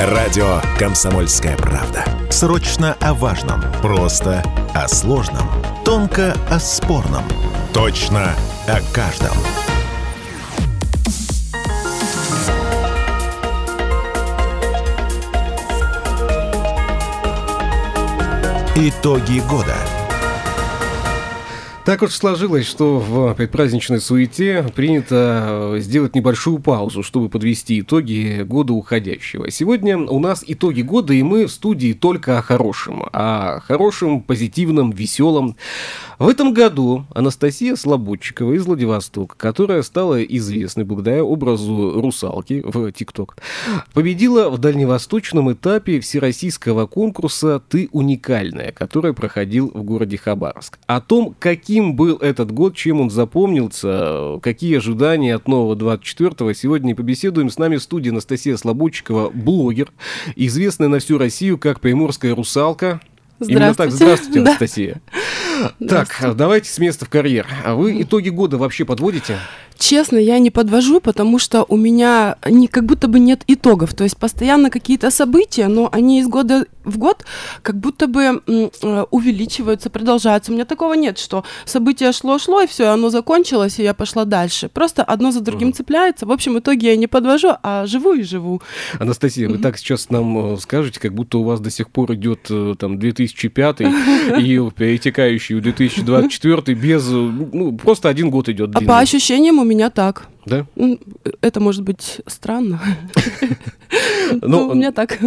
Радио «Комсомольская правда». Срочно о важном. Просто о сложном. Тонко о спорном. Точно о каждом. Итоги года. Так уж сложилось, что в предпраздничной суете принято э, сделать небольшую паузу, чтобы подвести итоги года уходящего. Сегодня у нас итоги года, и мы в студии только о хорошем. О хорошем, позитивном, веселом. В этом году Анастасия Слободчикова из Владивостока, которая стала известной благодаря образу русалки в ТикТок, победила в дальневосточном этапе всероссийского конкурса «Ты уникальная», который проходил в городе Хабаровск. О том, каким был этот год, чем он запомнился, какие ожидания от нового 24-го, сегодня побеседуем. С нами в студии Анастасия Слободчикова, блогер, известная на всю Россию как приморская русалка. Именно так. Здравствуйте, Анастасия. Так, давайте с места в карьер. А вы итоги года вообще подводите? Честно, я не подвожу, потому что у меня не, как будто бы нет итогов. То есть постоянно какие-то события, но они из года в год как будто бы э, увеличиваются, продолжаются. У меня такого нет, что событие шло-шло, и все, оно закончилось, и я пошла дальше. Просто одно за другим угу. цепляется. В общем, итоге я не подвожу, а живу и живу. Анастасия, вы так сейчас нам э, скажете, как будто у вас до сих пор идет э, там 2005 и перетекающий в 2024 без... Ну, просто один год идет А по ощущениям у меня так. Да? Это может быть странно. Но у меня так.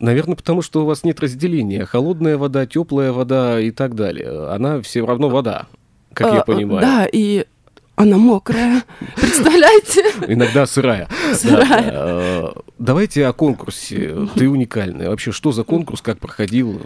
Наверное, потому что у вас нет разделения. Холодная вода, теплая вода и так далее. Она все равно вода, как я а, понимаю. Да, и она мокрая. Представляете? Иногда сырая. Сырая. Э, давайте о конкурсе. Ты уникальная. Вообще, что за конкурс, как проходил?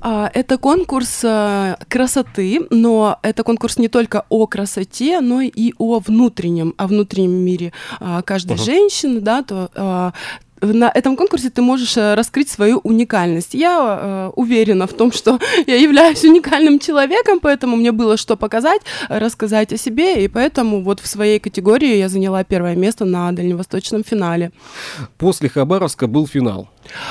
А, это конкурс э, красоты, но это конкурс не только о красоте, но и о внутреннем, о внутреннем мире а, каждой uh-huh. женщины, да, то а, на этом конкурсе ты можешь э, раскрыть свою уникальность. Я э, уверена в том, что я являюсь уникальным человеком, поэтому мне было что показать, рассказать о себе, и поэтому вот в своей категории я заняла первое место на дальневосточном финале. После Хабаровска был финал.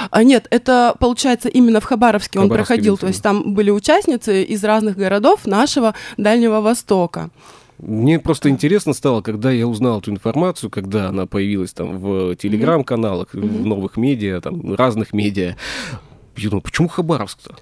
А, нет, это получается именно в Хабаровске он проходил, то есть там были участницы из разных городов нашего Дальнего Востока. Мне просто интересно стало, когда я узнал эту информацию, когда она появилась там в телеграм-каналах, mm-hmm. в новых медиа, там разных медиа. Я думаю, почему Хабаровск-то?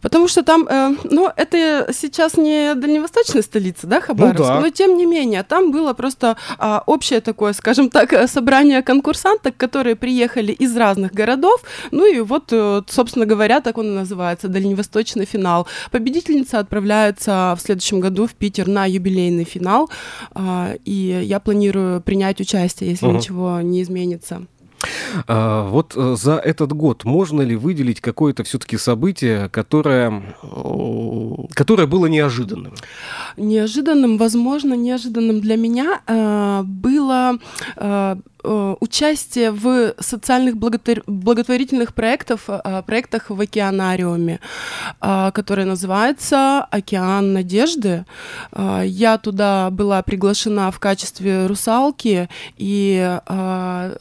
Потому что там, э, ну, это сейчас не дальневосточная столица, да, Хабаровск, ну, да. но тем не менее, там было просто э, общее такое, скажем так, собрание конкурсанток, которые приехали из разных городов, ну и вот, э, собственно говоря, так он и называется, дальневосточный финал. Победительница отправляется в следующем году в Питер на юбилейный финал, э, и я планирую принять участие, если угу. ничего не изменится. А, вот э, за этот год можно ли выделить какое-то все-таки событие, которое, которое было неожиданным? Неожиданным, возможно, неожиданным для меня э, было э, Э, участие в социальных благотворительных проектах, э, проектах в океанариуме, э, который называется «Океан надежды». Я туда была приглашена в качестве русалки, и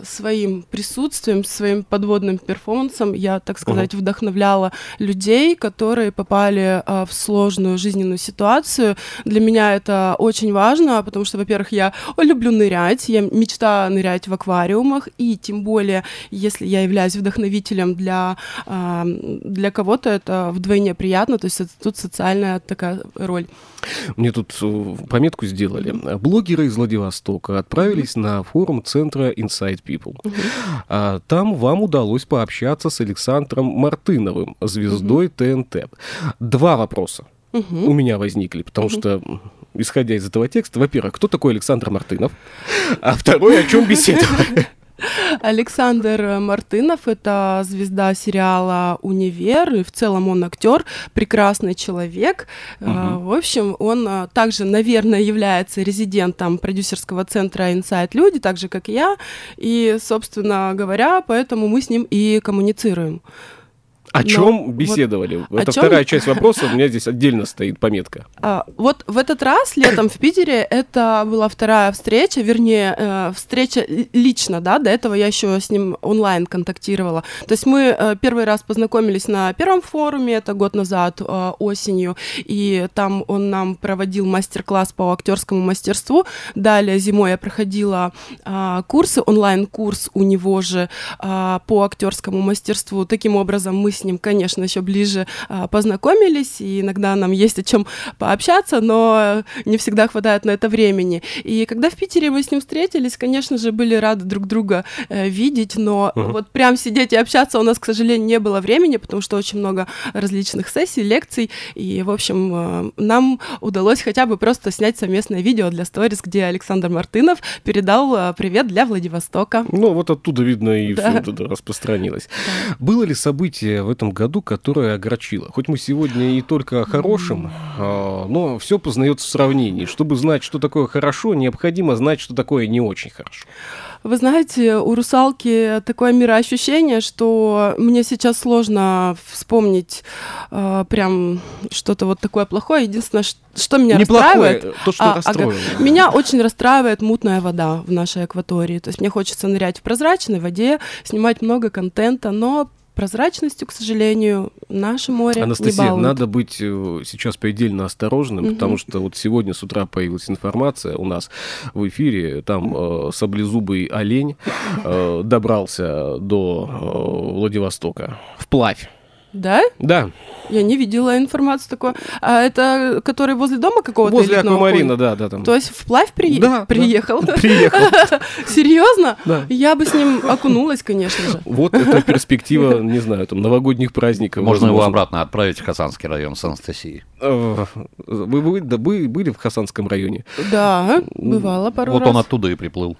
своим присутствием, своим подводным перформансом я, так сказать, uh-huh. вдохновляла людей, которые попали в сложную жизненную ситуацию. Для меня это очень важно, потому что, во-первых, я люблю нырять, я мечта нырять в аквариумах, и тем более, если я являюсь вдохновителем для, для кого-то, это вдвойне приятно, то есть тут социальная такая роль. Мне тут э, пометку сделали. Блогеры из Владивостока отправились mm-hmm. на форум центра Inside People. Mm-hmm. Там вам удалось пообщаться с Александром Мартыновым, звездой mm-hmm. ТНТ. Два вопроса угу. у меня возникли, потому угу. что, исходя из этого текста, во-первых, кто такой Александр Мартынов, а второй, о чем беседовали. Александр Мартынов – это звезда сериала «Универ», и в целом он актер, прекрасный человек. Угу. В общем, он а, также, наверное, является резидентом продюсерского центра Inside Люди, так же, как и я. И, собственно говоря, поэтому мы с ним и коммуницируем. О чем беседовали? Вот, Это чем... вторая часть вопроса, у меня здесь отдельно стоит пометка. А, вот в этот раз летом в Питере это была вторая встреча, вернее, э, встреча лично, да, до этого я еще с ним онлайн контактировала. То есть мы э, первый раз познакомились на первом форуме, это год назад, э, осенью, и там он нам проводил мастер-класс по актерскому мастерству. Далее зимой я проходила э, курсы, онлайн-курс у него же э, по актерскому мастерству. Таким образом мы с ним, конечно, еще ближе э, познакомились, и иногда нам есть о чем пообщаться, но не всегда хватает на это времени. И когда в Питере мы с ним встретились, конечно же, были рады друг друга э, видеть, но uh-huh. вот прям сидеть и общаться у нас, к сожалению, не было времени, потому что очень много различных сессий, лекций, и, в общем, э, нам удалось хотя бы просто снять совместное видео для сторис, где Александр Мартынов передал э, привет для Владивостока. Ну, вот оттуда видно и да. все это распространилось. Да. Было ли событие в этом году, которое огорчило? Хоть мы сегодня и только о хорошем, mm. но все познается в сравнении. Чтобы знать, что такое хорошо, необходимо знать, что такое не очень хорошо. Вы знаете, у русалки такое мироощущение, что мне сейчас сложно вспомнить э, прям что-то вот такое плохое. Единственное, что меня Неплохое, расстраивает... то, что а, ага, Меня очень расстраивает мутная вода в нашей акватории. То есть мне хочется нырять в прозрачной воде, снимать много контента, но прозрачностью, к сожалению, наше море Анастасия, не балует. надо быть э, сейчас предельно осторожным, угу. потому что вот сегодня с утра появилась информация у нас в эфире, там э, саблезубый олень э, добрался до э, Владивостока вплавь. Да? Да. Я не видела информацию такой. А это который возле дома какого-то Возле аквамарина, да, да. Там. То есть вплавь при... да, приехал? Да, приехал. Серьезно? Да. Я бы с ним окунулась, конечно же. Вот это перспектива, не знаю, там, новогодних праздников. Можно его обратно отправить в Хасанский район с Анастасией. Э, вы, вы, да, вы были в Хасанском районе? Да, бывало пару вот раз. Вот он оттуда и приплыл.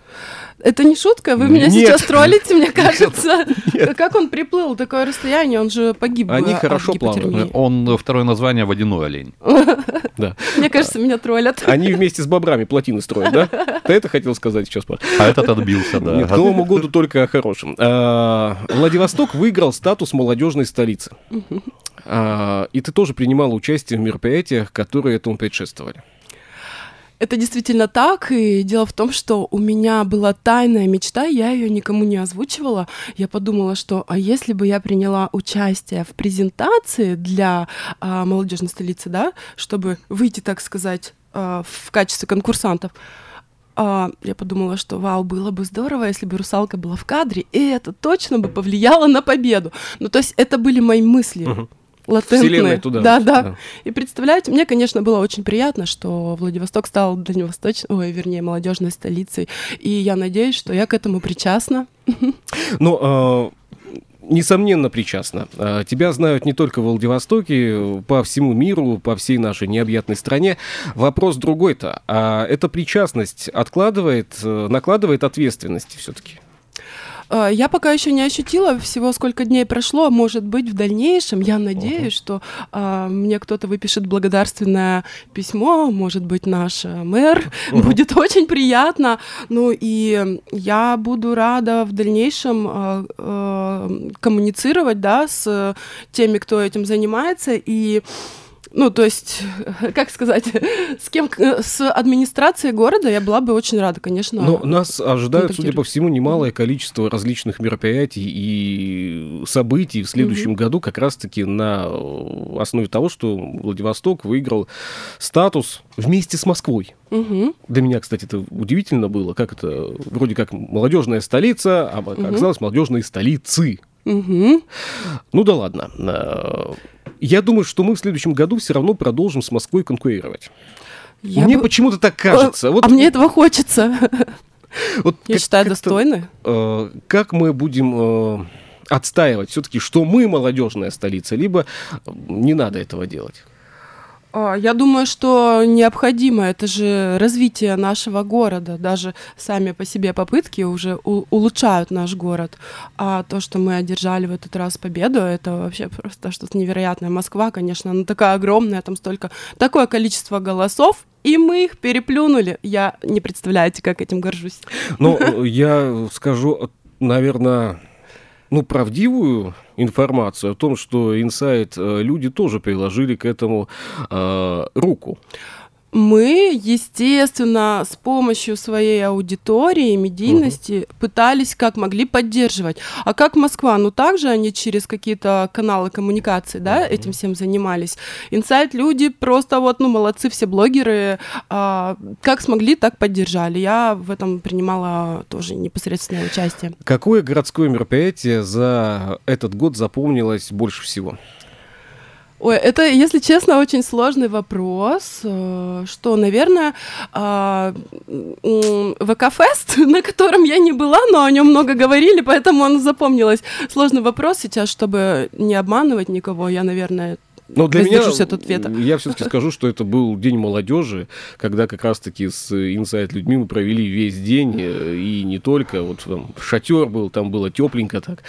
Это не шутка? Вы меня Нет. сейчас троллите, мне кажется. Нет. Как он приплыл такое расстояние? Он же погиб. Они а, хорошо плавают. Он второе название водяной олень. Да. Мне кажется, меня троллят. Они вместе с бобрами плотины строят, да? Ты это хотел сказать сейчас? А этот отбился, да. К Новому году только о хорошем. А, Владивосток выиграл статус молодежной столицы. А, и ты тоже принимала участие в мероприятиях, которые этому предшествовали. Это действительно так, и дело в том, что у меня была тайная мечта, я ее никому не озвучивала. Я подумала, что а если бы я приняла участие в презентации для а, молодежной столицы, да, чтобы выйти, так сказать, а, в качестве конкурсантов, а, я подумала, что вау, было бы здорово, если бы русалка была в кадре, и это точно бы повлияло на победу. Ну, то есть это были мои мысли. Uh-huh латентные. туда. Да, да, да. И представляете, мне, конечно, было очень приятно, что Владивосток стал дальневосточной, ой, вернее, молодежной столицей. И я надеюсь, что я к этому причастна. Ну, а, несомненно, причастна. А, тебя знают не только в Владивостоке, по всему миру, по всей нашей необъятной стране. Вопрос другой-то. А эта причастность откладывает, э, накладывает ответственности все-таки? Э, я пока еще не ощутила всего, сколько дней прошло. Может быть, в дальнейшем я надеюсь, uh-huh. что а, мне кто-то выпишет благодарственное письмо. Может быть, наш э, мэр. Uh-huh. Будет очень приятно. Ну и я буду рада в дальнейшем а, а, коммуницировать, да, с теми, кто этим занимается и ну, то есть, как сказать, с кем, с администрацией города я была бы очень рада, конечно. Но нас ожидают, судя по всему, немалое количество различных мероприятий и событий в следующем угу. году, как раз-таки на основе того, что Владивосток выиграл статус вместе с Москвой. Угу. Для меня, кстати, это удивительно было, как это вроде как молодежная столица, а оказалось угу. молодежные столицы. Угу. Ну да ладно. Я думаю, что мы в следующем году все равно продолжим с Москвой конкурировать. Я мне бы... почему-то так кажется. А, вот... а мне этого хочется. Вот Я как, считаю, достойно. Э, как мы будем э, отстаивать все-таки, что мы молодежная столица, либо не надо этого делать? А, я думаю, что необходимо. Это же развитие нашего города. Даже сами по себе попытки уже улучшают наш город. А то, что мы одержали в этот раз победу, это вообще просто что-то невероятное. Москва, конечно, она такая огромная, там столько, такое количество голосов, и мы их переплюнули. Я не представляете, как этим горжусь. Ну, я скажу, наверное, ну, правдивую информацию о том, что инсайт э, люди тоже приложили к этому э, руку. Мы, естественно, с помощью своей аудитории, медийности угу. пытались как могли поддерживать. А как Москва? Ну, также они через какие-то каналы коммуникации, да, угу. этим всем занимались. Инсайт люди просто вот, ну, молодцы все блогеры. А, как смогли, так поддержали. Я в этом принимала тоже непосредственное участие. Какое городское мероприятие за этот год запомнилось больше всего? Ой, это, если честно, очень сложный вопрос. Э, что, наверное, а, ВК-фест, на котором я не была, но о нем много говорили, поэтому он запомнилось. Сложный вопрос сейчас, чтобы не обманывать никого. Я, наверное, но для меня, от ответа. Я все-таки скажу, что это был день молодежи, когда как раз-таки с инсайт людьми мы провели весь день, э, и не только, вот там шатер был, там было тепленько так,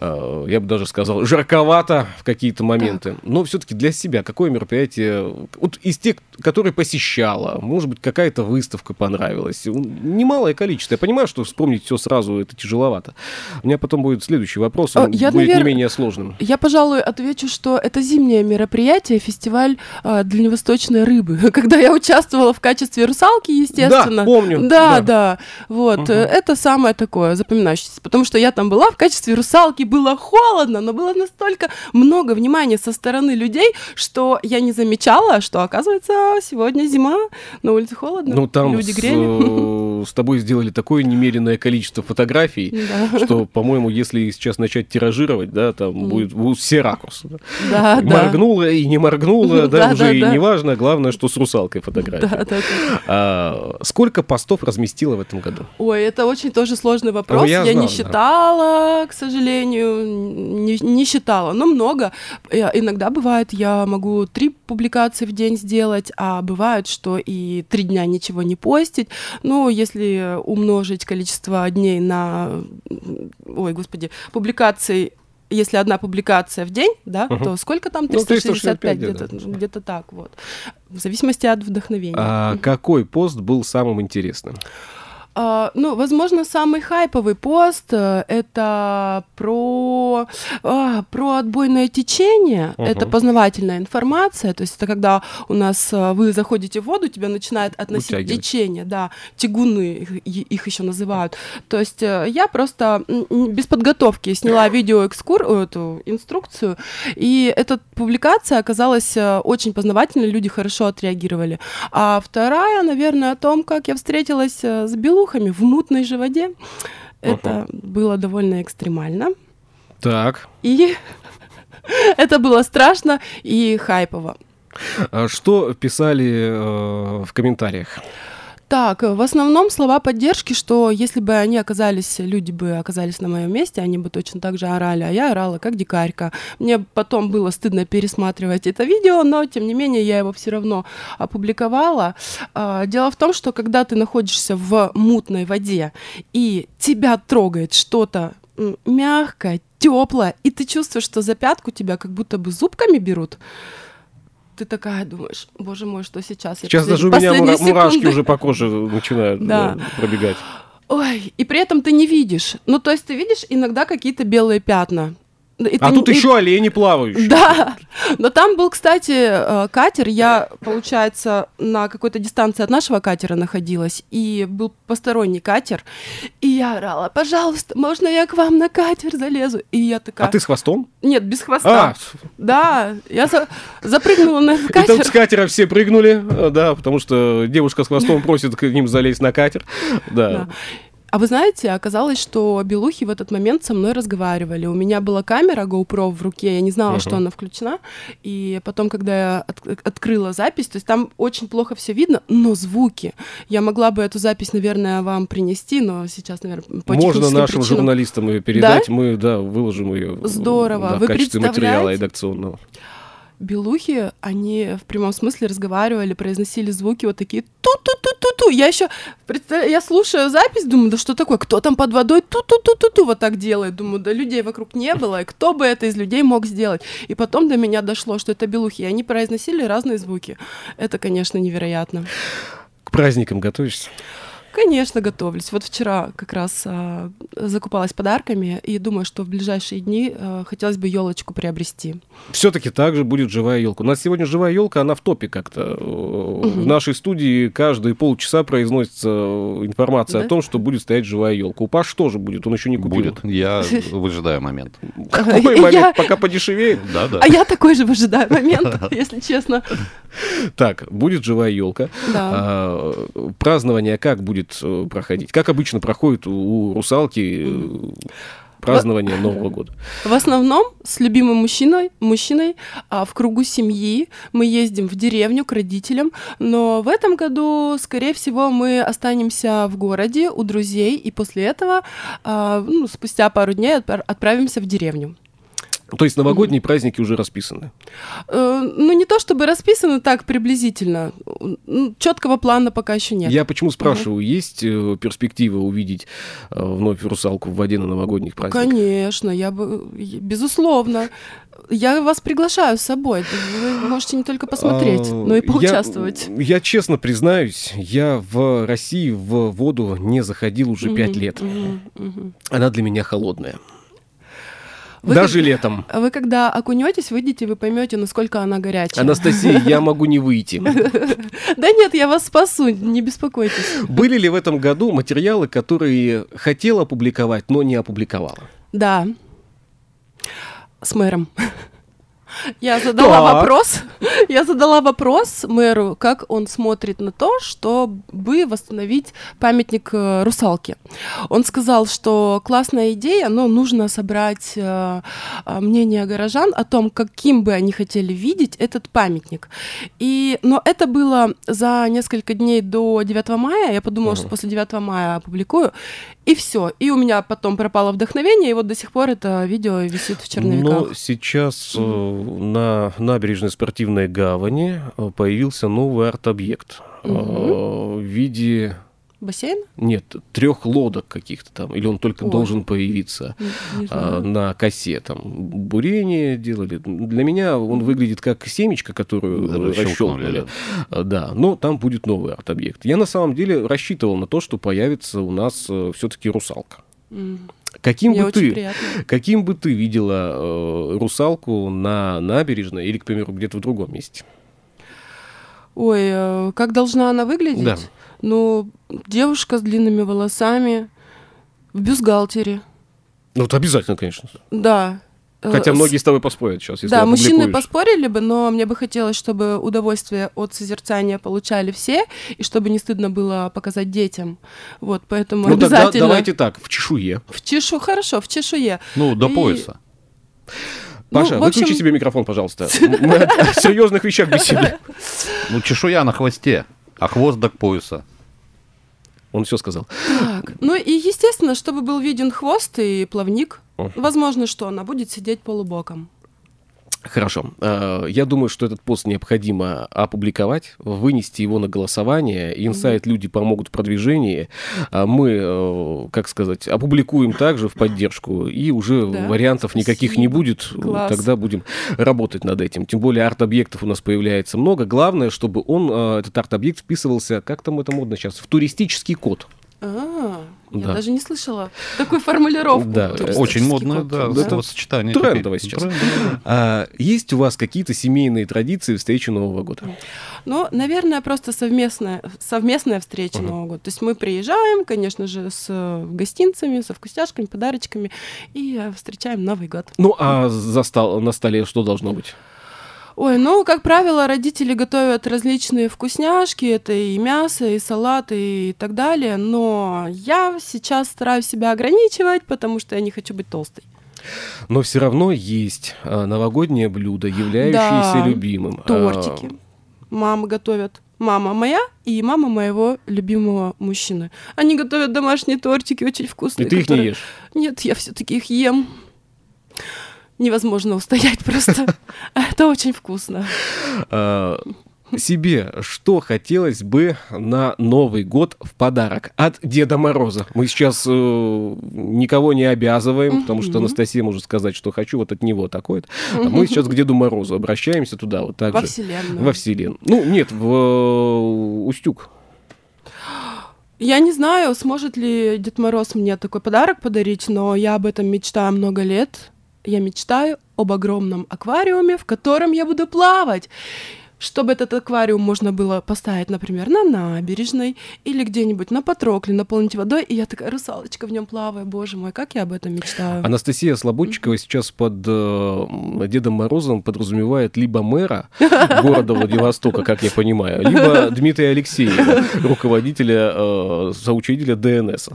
а, я бы даже сказал, жарковато в какие-то моменты, но все-таки для себя какое мероприятие, вот из тех, которые посещала, может быть, какая-то выставка понравилась, немалое количество, я понимаю, что вспомнить все сразу это тяжеловато. У меня потом будет следующий вопрос, он я, будет наверное, не менее сложным. Я, пожалуй, отвечу, что это зимнее мероприятие, мероприятие, фестиваль э, дальневосточной рыбы, когда я участвовала в качестве русалки, естественно. Да, помню. Да, да, да. Вот, угу. это самое такое запоминающееся, потому что я там была в качестве русалки, было холодно, но было настолько много внимания со стороны людей, что я не замечала, что, оказывается, сегодня зима, на улице холодно, ну, там люди грели. С, тобой сделали такое немеренное количество фотографий, да. что, по-моему, если сейчас начать тиражировать, да, там mm. будет, будут все ракурсы. Да, да. Моргнул моргнула и не моргнула, да, уже и не важно, главное, что с русалкой фотография. А, сколько постов разместила в этом году? Ой, это очень тоже сложный вопрос. Я не считала, к сожалению, не считала, но много. Иногда бывает, я могу три публикации в день сделать, а бывает, что и три дня ничего не постить. Ну, если умножить количество дней на, ой, господи, публикаций если одна публикация в день, да, угу. то сколько там? 365 ну, где-то, да. где-то так вот. В зависимости от вдохновения. А угу. какой пост был самым интересным? Uh, ну, возможно, самый хайповый пост uh, это про, uh, про отбойное течение. Uh-huh. Это познавательная информация. То есть это когда у нас вы заходите в воду, тебя начинает относить течение, да, тягуны их, их еще называют. То есть я просто без подготовки сняла видео экскур, эту инструкцию, и эта публикация оказалась очень познавательной, люди хорошо отреагировали. А вторая, наверное, о том, как я встретилась с Белу белухами в мутной же воде. Это было довольно экстремально. Так. И это было страшно и хайпово. А что писали э, в комментариях? Так, в основном слова поддержки, что если бы они оказались, люди бы оказались на моем месте, они бы точно так же орали, а я орала как дикарька. Мне потом было стыдно пересматривать это видео, но тем не менее я его все равно опубликовала. А, дело в том, что когда ты находишься в мутной воде и тебя трогает что-то мягкое, теплое, и ты чувствуешь, что за пятку тебя как будто бы зубками берут, ты такая думаешь, боже мой, что сейчас? Сейчас даже у меня мура- мурашки уже по коже начинают да. Да, пробегать. Ой, и при этом ты не видишь. Ну, то есть ты видишь иногда какие-то белые пятна. И а тут и... еще олени плавающие. Да, но там был, кстати, э, катер. Я, получается, на какой-то дистанции от нашего катера находилась, и был посторонний катер. И я орала, пожалуйста, можно я к вам на катер залезу? И я такая... А ты с хвостом? Нет, без хвоста. А. Да, я за... запрыгнула на катер. И там с катера все прыгнули, э, да, потому что девушка с хвостом просит к ним залезть на катер. Да. да. А вы знаете, оказалось, что белухи в этот момент со мной разговаривали. У меня была камера GoPro в руке, я не знала, uh-huh. что она включена. И потом, когда я от- открыла запись, то есть там очень плохо все видно, но звуки. Я могла бы эту запись, наверное, вам принести, но сейчас, наверное, по Можно нашим причинам... журналистам ее передать, да? мы, да, выложим ее. Здорово. Да, Вы в качестве материала редакционного белухи, они в прямом смысле разговаривали, произносили звуки вот такие ту-ту-ту-ту-ту. Я еще, я слушаю запись, думаю, да что такое, кто там под водой ту-ту-ту-ту-ту вот так делает. Думаю, да людей вокруг не было, и кто бы это из людей мог сделать. И потом до меня дошло, что это белухи, и они произносили разные звуки. Это, конечно, невероятно. К праздникам готовишься? Конечно, готовлюсь. Вот вчера как раз а, закупалась подарками и думаю, что в ближайшие дни а, хотелось бы елочку приобрести. Все-таки также будет живая елка. У нас сегодня живая елка, она в топе как-то. В нашей студии каждые полчаса произносится информация Да? о том, что будет стоять живая елка. У Паш тоже будет, он еще не купил. Будет. Я выжидаю момент. Какой момент, пока подешевеет? Да, да. А я такой же выжидаю момент, если честно. Так, будет живая елка. Да. А, празднование как будет э, проходить? Как обычно проходит у русалки э, празднование Нового года? В основном с любимым мужчиной, мужчиной а, в кругу семьи мы ездим в деревню к родителям, но в этом году, скорее всего, мы останемся в городе у друзей и после этого, а, ну, спустя пару дней отпра- отправимся в деревню. То есть новогодние праздники уже расписаны. Э, Ну, не то чтобы расписано так приблизительно. Четкого плана пока еще нет. Я почему спрашиваю, есть э, перспектива увидеть э, вновь русалку в воде на новогодних праздниках? Конечно, я бы, безусловно. Я вас приглашаю с собой. Вы можете не только посмотреть, А, но и поучаствовать. Я, честно признаюсь, я в России в воду не заходил уже пять лет. Она для меня холодная. Вы Даже как- летом. Вы когда окунетесь, выйдете, вы поймете, насколько она горячая. Анастасия, я могу не выйти. Да нет, я вас спасу, не беспокойтесь. Были ли в этом году материалы, которые хотела опубликовать, но не опубликовала? Да. С мэром. Я задала Так. вопрос, я задала вопрос мэру, как он смотрит на то, чтобы восстановить памятник э, русалке. Он сказал, что классная идея, но нужно собрать э, э, мнение горожан о том, каким бы они хотели видеть этот памятник. И, но это было за несколько дней до 9 мая. Я подумала, что после 9 мая опубликую. И все. И у меня потом пропало вдохновение, и вот до сих пор это видео висит в черновиках. Но сейчас э, на набережной спортивной гавани э, появился новый арт-объект э, в виде Бассейн? нет трех лодок каких-то там, или он только Ой. должен появиться. Не- не а, на косе там бурение делали. Для меня он выглядит как семечко, которую Расщелкнули, расщелкнули. А, Да, но там будет новый арт-объект. Я на самом деле рассчитывал на то, что появится у нас все-таки русалка. М. Каким Мне бы ты, приятно. каким бы ты видела э, русалку на набережной или, к примеру, где-то в другом месте? Ой, э, как должна она выглядеть? Да. Ну, девушка с длинными волосами, в бюстгальтере. Ну, вот обязательно, конечно. Да. Э, Хотя с- многие с тобой поспорят сейчас, если Да, мужчины поспорили бы, но мне бы хотелось, чтобы удовольствие от созерцания получали все, и чтобы не стыдно было показать детям. Вот, поэтому Ну, тогда обязательно... давайте так, в чешуе. В чешу, хорошо, в чешуе. Ну, до И- пояса. Ну, Паша, в общем- выключи себе микрофон, пожалуйста. Мы о серьезных вещах беседуем. Ну, чешуя на хвосте, а хвост до пояса. Он все сказал. Так, ну и естественно, чтобы был виден хвост и плавник, возможно, что она будет сидеть полубоком. Хорошо. Э, Я думаю, что этот пост необходимо опубликовать, вынести его на голосование. Инсайт люди помогут в продвижении. А Мы, э, как сказать, опубликуем также в поддержку, и уже Да, вариантов никаких спасибо. не будет. Класс. Тогда будем работать над этим. Тем более арт-объектов у нас появляется много. Главное, чтобы он, э, этот арт-объект, вписывался, как там это модно сейчас, в туристический код. А, я Да. даже не слышала такой формулировку. Да, Туристический Очень модное, да, Да. словосочетание. Трендово теперь. сейчас. Трендово. А есть у вас какие-то семейные традиции встречи Нового года? Ну, наверное, просто совместная, совместная встреча Нового года. То есть мы приезжаем, конечно же, с э, гостинцами, со вкусняшками, подарочками и э, встречаем Новый год. Ну, а за стол- на столе что должно быть? Ой, ну, как правило, родители готовят различные вкусняшки, это и мясо, и салаты, и так далее, но я сейчас стараюсь себя ограничивать, потому что я не хочу быть толстой. Но все равно есть а, новогоднее блюдо, являющееся Да, любимым. Тортики. Мама готовят. Мама моя и мама моего любимого мужчины. Они готовят домашние тортики очень А, вкусные. и ты их не которые- ешь. Нет, я все-таки их ем. Невозможно устоять просто. Это очень вкусно. А, себе что хотелось бы на Новый год в подарок от Деда Мороза? Мы сейчас э, никого не обязываем, потому что. Анастасия может сказать, что хочу вот от него такое-то. А мы сейчас к Деду Морозу обращаемся туда вот так Во же. вселенную. Во Вселенную. Ну, нет, в э, Устюг. Я не знаю, сможет ли Дед Мороз мне такой подарок подарить, но я об этом мечтаю много лет. Я мечтаю об огромном аквариуме, в котором я буду плавать чтобы этот аквариум можно было поставить, например, на набережной или где-нибудь на Патрокле, наполнить водой, и я такая русалочка в нем плаваю, боже мой, как я об этом мечтаю. Анастасия Слободчикова сейчас под э, Дедом Морозом подразумевает либо мэра города Владивостока, как я понимаю, либо Дмитрия Алексеева, руководителя, э, соучредителя ДНС.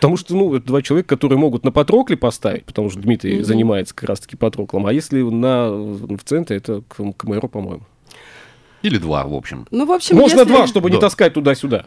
Потому что, ну, это два человека, которые могут на Патрокле поставить, потому что Дмитрий mm-hmm. занимается как раз-таки Патроклом, а если на, в центре, это к, к мэру, по-моему. Или два, в общем. Ну, в общем, Можно если... два, чтобы да. не таскать туда-сюда.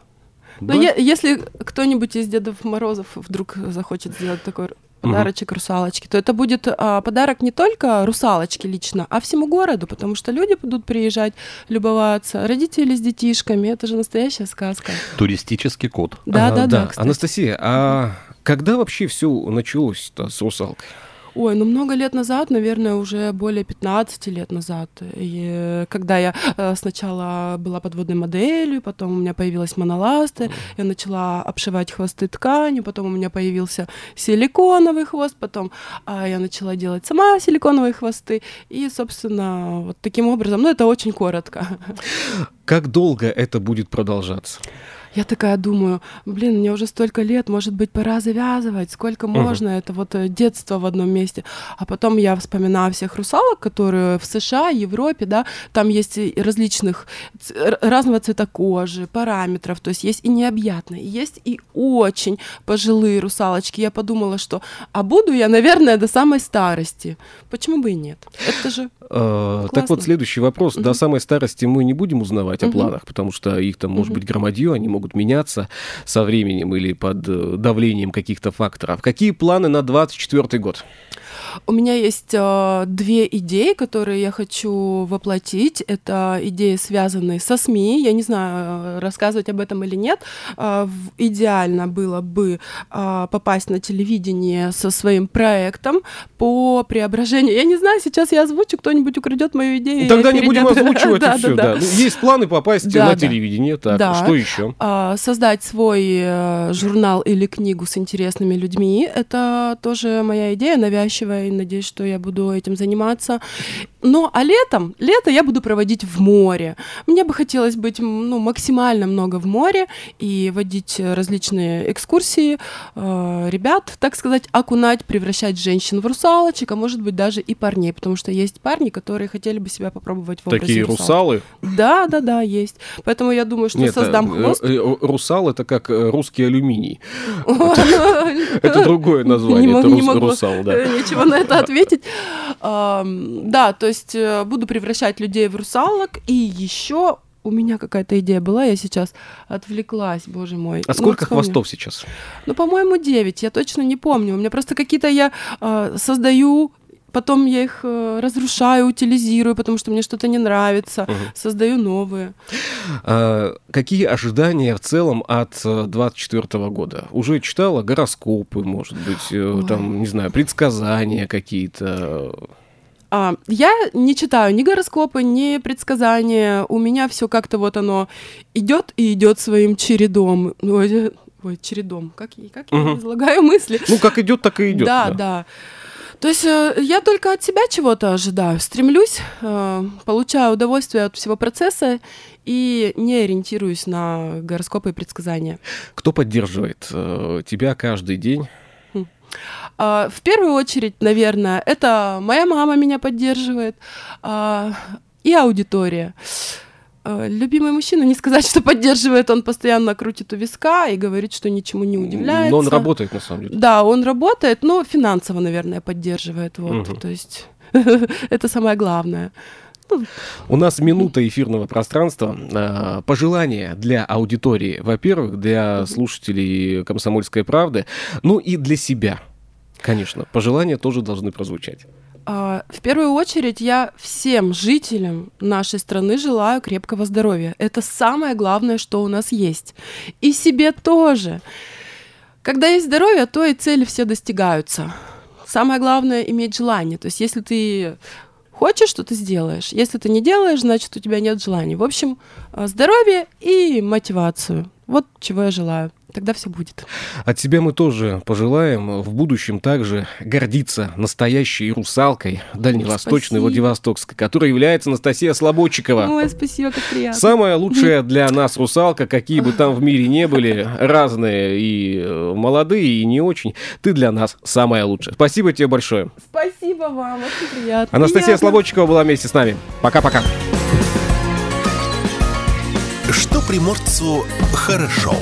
Ну, я, если кто-нибудь из Дедов Морозов вдруг захочет сделать такой подарочек угу. русалочке, то это будет а, подарок не только русалочке лично, а всему городу, потому что люди будут приезжать, любоваться, родители с детишками, это же настоящая сказка. Туристический код. Да, а, да, да. да Анастасия, а когда вообще все началось с русалкой? Ой, ну много лет назад, наверное, уже более 15 лет назад. И когда я э, сначала была подводной моделью, потом у меня появилась моноласты, я начала обшивать хвосты тканью, потом у меня появился силиконовый хвост, потом а, я начала делать сама силиконовые хвосты. И, собственно, вот таким образом, ну это очень коротко. Как долго это будет продолжаться? Я такая думаю, блин, мне уже столько лет, может быть, пора завязывать, сколько можно, uh-huh. это вот э, детство в одном месте. А потом я вспоминаю всех русалок, которые в США, Европе, да, там есть различных, разного цвета кожи, параметров, то есть есть и необъятные, есть и очень пожилые русалочки. Я подумала, что, а буду я, наверное, до самой старости. Почему бы и нет? Это же а, Так вот, следующий вопрос. До самой старости мы не будем узнавать о планах, потому что их там может быть громадье, они могут могут меняться со временем или под э, давлением каких-то факторов. Какие планы на 2024 год? У меня есть э, две идеи, которые я хочу воплотить. Это идеи, связанные со СМИ. Я не знаю, рассказывать об этом или нет. Э, идеально было бы э, попасть на телевидение со своим проектом по преображению. Я не знаю, сейчас я озвучу, кто-нибудь украдет мою идею. Тогда не будем озвучивать да, все. Да, да. Есть планы попасть на телевидение. Так, что еще? А, создать свой э, журнал или книгу с интересными людьми. Это тоже моя идея навязчивая и надеюсь, что я буду этим заниматься. Но а летом, лето я буду проводить в море. Мне бы хотелось быть ну, максимально много в море и водить различные экскурсии, э, ребят, так сказать, окунать, превращать женщин в русалочек, а может быть даже и парней, потому что есть парни, которые хотели бы себя попробовать в образе Такие русалы? Да, да, да, есть. Поэтому я думаю, что Нет, создам э, хвост. Э, русал это как э, русский алюминий. Это другое название, это русал. Ничего на это ответить. Да, то есть э, буду превращать людей в русалок, и еще у меня какая-то идея была, я сейчас отвлеклась, боже мой. А сколько ну, хвостов сейчас? Ну, по-моему, 9, я точно не помню. У меня просто какие-то я э, создаю потом я их э, разрушаю, утилизирую, потому что мне что-то не нравится, угу. создаю новые. А, какие ожидания в целом от 24 э, года? Уже читала гороскопы, может быть, Ой. там, не знаю, предсказания какие-то? А, я не читаю ни гороскопы, ни предсказания. У меня все как-то вот оно идет и идет своим чередом. Ой, ой чередом. Как, как угу. я излагаю мысли? Ну, как идет, так и идет. Да, да. да. То есть э, я только от себя чего-то ожидаю, стремлюсь, э, получаю удовольствие от всего процесса и не ориентируюсь на гороскопы и предсказания. Кто поддерживает э, тебя каждый день? А, в первую очередь, наверное, это моя мама меня поддерживает а, и аудитория. Э, любимый мужчина, не сказать, что поддерживает, он постоянно крутит у виска и говорит, что ничему не удивляется. Но он работает, на самом деле. Да, он работает, но финансово, наверное, поддерживает. Вот, угу. То есть это самое главное. У нас минута эфирного пространства. Э, пожелания для аудитории, во-первых, для слушателей «Комсомольской правды», ну и для себя. Конечно, пожелания тоже должны прозвучать. А, в первую очередь я всем жителям нашей страны желаю крепкого здоровья. Это самое главное, что у нас есть. И себе тоже. Когда есть здоровье, то и цели все достигаются. Самое главное иметь желание. То есть если ты хочешь, что ты сделаешь. Если ты не делаешь, значит у тебя нет желания. В общем, а, здоровье и мотивацию. Вот чего я желаю. Тогда все будет. От тебя мы тоже пожелаем в будущем также гордиться настоящей русалкой дальневосточной Спасибо. Владивостокской, которая является Анастасия Слободчикова. Ой, спасибо, как приятно. Самая лучшая для нас русалка, какие бы там в мире не были, разные и э, молодые, и не очень. Ты для нас самая лучшая. Спасибо тебе большое. Спасибо вам, очень приятно. Анастасия Приятно. Слободчикова была вместе с нами. Пока-пока. Что приморцу хорошо.